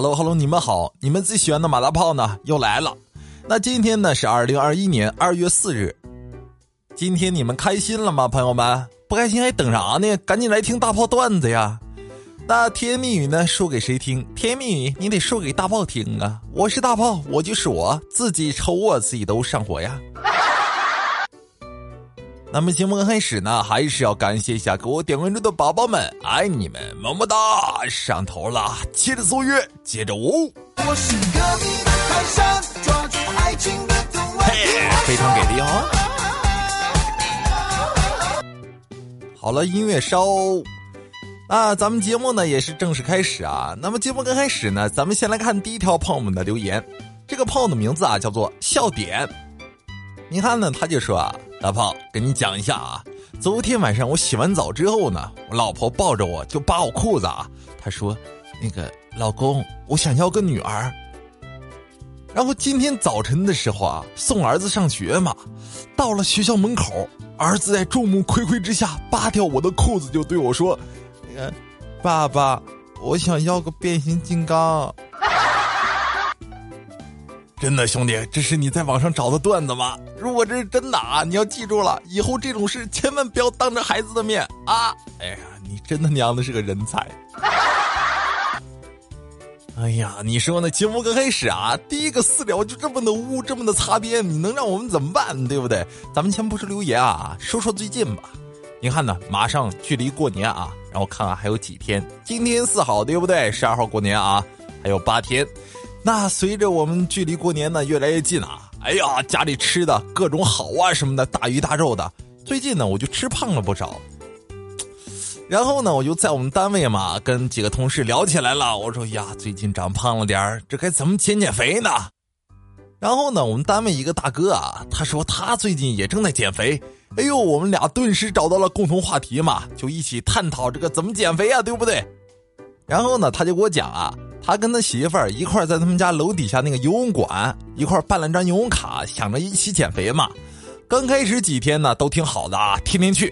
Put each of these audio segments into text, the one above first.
Hello Hello，你们好，你们最喜欢的马大炮呢又来了。那今天呢是二零二一年二月四日，今天你们开心了吗，朋友们？不开心还等啥呢？赶紧来听大炮段子呀！那甜言蜜语呢说给谁听？甜言蜜语你得说给大炮听啊！我是大炮，我就是我自己抽我自己都上火呀。那么节目刚开始呢，还是要感谢一下给我点关注的宝宝们，爱你们，么么哒！上头了，接着奏乐，接着舞。我是隔壁的泰山，抓住爱情的嘿，非常给力哦。好了，音乐稍。啊，咱们节目呢也是正式开始啊。那么节目刚开始呢，咱们先来看第一条朋友们的留言。这个朋友的名字啊叫做笑点。你看呢，他就说啊。大炮，跟你讲一下啊，昨天晚上我洗完澡之后呢，我老婆抱着我就扒我裤子啊，她说：“那个老公，我想要个女儿。”然后今天早晨的时候啊，送儿子上学嘛，到了学校门口，儿子在众目睽睽之下扒掉我的裤子，就对我说：“那个爸爸，我想要个变形金刚。”真的兄弟，这是你在网上找的段子吗？如果这是真的啊，你要记住了，以后这种事千万不要当着孩子的面啊！哎呀，你真的娘的是个人才！哎呀，你说呢？节目刚开始啊，第一个私聊就这么的污，这么的擦边，你能让我们怎么办？对不对？咱们先不说留言啊，说说最近吧。你看呢，马上距离过年啊，然后看看还有几天。今天四号，对不对？十二号过年啊，还有八天。那随着我们距离过年呢越来越近啊，哎呀，家里吃的各种好啊什么的，大鱼大肉的。最近呢，我就吃胖了不少。然后呢，我就在我们单位嘛，跟几个同事聊起来了。我说呀，最近长胖了点，这该怎么减减肥呢？然后呢，我们单位一个大哥啊，他说他最近也正在减肥。哎呦，我们俩顿时找到了共同话题嘛，就一起探讨这个怎么减肥啊，对不对？然后呢，他就给我讲啊。他跟他媳妇儿一块在他们家楼底下那个游泳馆一块办了张游泳卡，想着一起减肥嘛。刚开始几天呢都挺好的啊，天天去。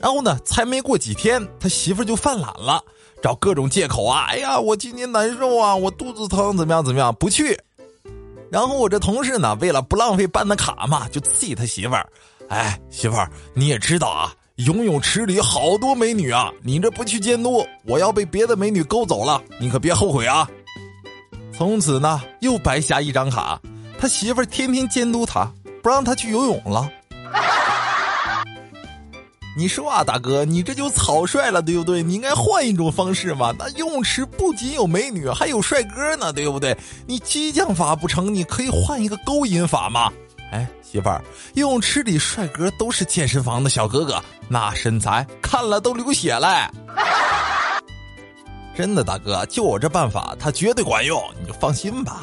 然后呢，才没过几天，他媳妇儿就犯懒了，找各种借口啊。哎呀，我今天难受啊，我肚子疼，怎么样怎么样，不去。然后我这同事呢，为了不浪费办的卡嘛，就气他媳妇儿。哎，媳妇儿，你也知道啊。游泳池里好多美女啊！你这不去监督，我要被别的美女勾走了，你可别后悔啊！从此呢，又白瞎一张卡。他媳妇儿天天监督他，不让他去游泳了。你说啊，大哥，你这就草率了，对不对？你应该换一种方式嘛。那游泳池不仅有美女，还有帅哥呢，对不对？你激将法不成，你可以换一个勾引法嘛。哎，媳妇儿，游泳池里帅哥都是健身房的小哥哥，那身材看了都流血嘞。真的，大哥，就我这办法，他绝对管用，你就放心吧。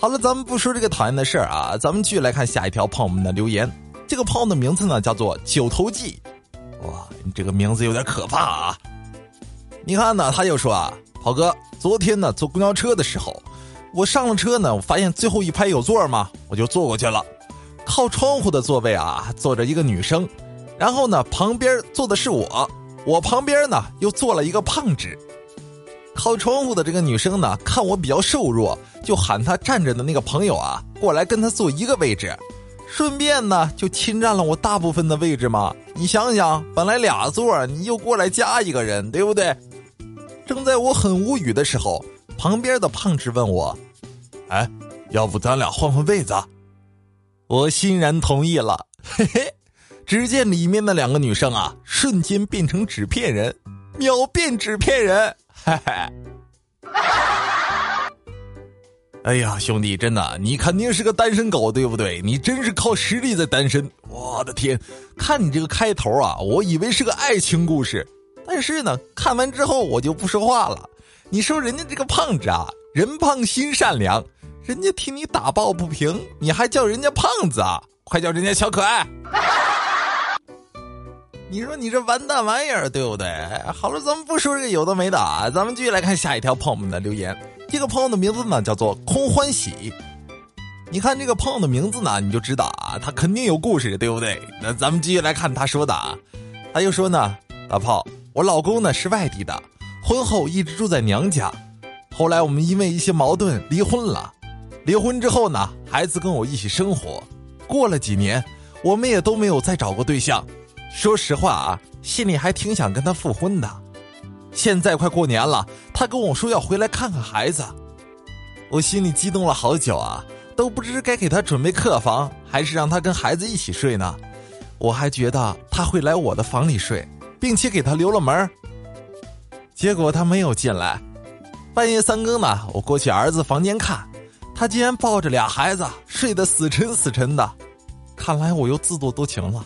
好了，咱们不说这个讨厌的事儿啊，咱们继续来看下一条胖友们的留言。这个胖的名字呢叫做九头记，哇，你这个名字有点可怕啊。你看呢，他就说啊，跑哥，昨天呢坐公交车的时候，我上了车呢，我发现最后一排有座嘛，我就坐过去了。靠窗户的座位啊，坐着一个女生，然后呢，旁边坐的是我，我旁边呢又坐了一个胖子。靠窗户的这个女生呢，看我比较瘦弱，就喊她站着的那个朋友啊，过来跟她坐一个位置，顺便呢就侵占了我大部分的位置嘛。你想想，本来俩座，你又过来加一个人，对不对？正在我很无语的时候，旁边的胖子问我：“哎，要不咱俩换换位子？”我欣然同意了，嘿嘿。只见里面的两个女生啊，瞬间变成纸片人，秒变纸片人，嘿嘿。哎呀，兄弟，真的，你肯定是个单身狗，对不对？你真是靠实力在单身。我的天，看你这个开头啊，我以为是个爱情故事，但是呢，看完之后我就不说话了。你说人家这个胖子啊，人胖心善良。人家替你打抱不平，你还叫人家胖子啊？快叫人家小可爱！你说你这完蛋玩意儿，对不对？好了，咱们不说这个有的没的啊，咱们继续来看下一条朋友们的留言。这个朋友的名字呢叫做空欢喜。你看这个朋友的名字呢，你就知道啊，他肯定有故事，对不对？那咱们继续来看他说的啊，他又说呢，大炮，我老公呢是外地的，婚后一直住在娘家。后来我们因为一些矛盾离婚了。离婚之后呢，孩子跟我一起生活。过了几年，我们也都没有再找过对象。说实话啊，心里还挺想跟他复婚的。现在快过年了，他跟我说要回来看看孩子，我心里激动了好久啊，都不知该给他准备客房，还是让他跟孩子一起睡呢。我还觉得他会来我的房里睡，并且给他留了门结果他没有进来。半夜三更呢，我过去儿子房间看，他竟然抱着俩孩子睡得死沉死沉的。看来我又自作多情了。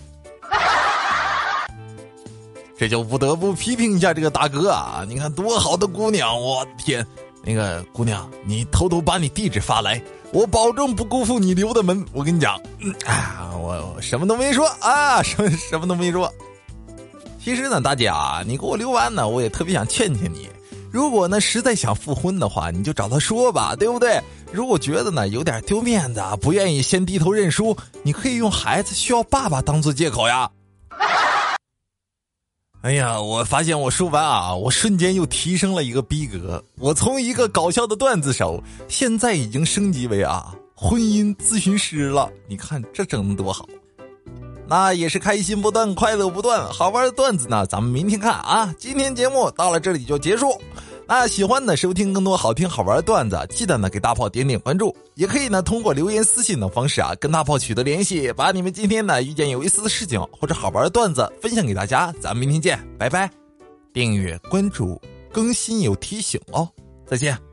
这就不得不批评一下这个大哥啊！你看多好的姑娘，我天！那个姑娘，你偷偷把你地址发来，我保证不辜负你留的门。我跟你讲，啊，我什么都没说啊，什么什么都没说。其实呢，大姐啊，你给我留完呢，我也特别想劝劝你，如果呢实在想复婚的话，你就找他说吧，对不对？如果觉得呢有点丢面子，不愿意先低头认输，你可以用孩子需要爸爸当做借口呀。哎呀，我发现我说完啊，我瞬间又提升了一个逼格。我从一个搞笑的段子手，现在已经升级为啊婚姻咨询师了。你看这整的多好，那也是开心不断，快乐不断。好玩的段子呢，咱们明天看啊。今天节目到了这里就结束。那喜欢的收听更多好听好玩的段子，记得呢给大炮点点关注，也可以呢通过留言私信等方式啊跟大炮取得联系，把你们今天呢遇见有意思的事情或者好玩的段子分享给大家。咱们明天见，拜拜！订阅关注更新有提醒哦，再见。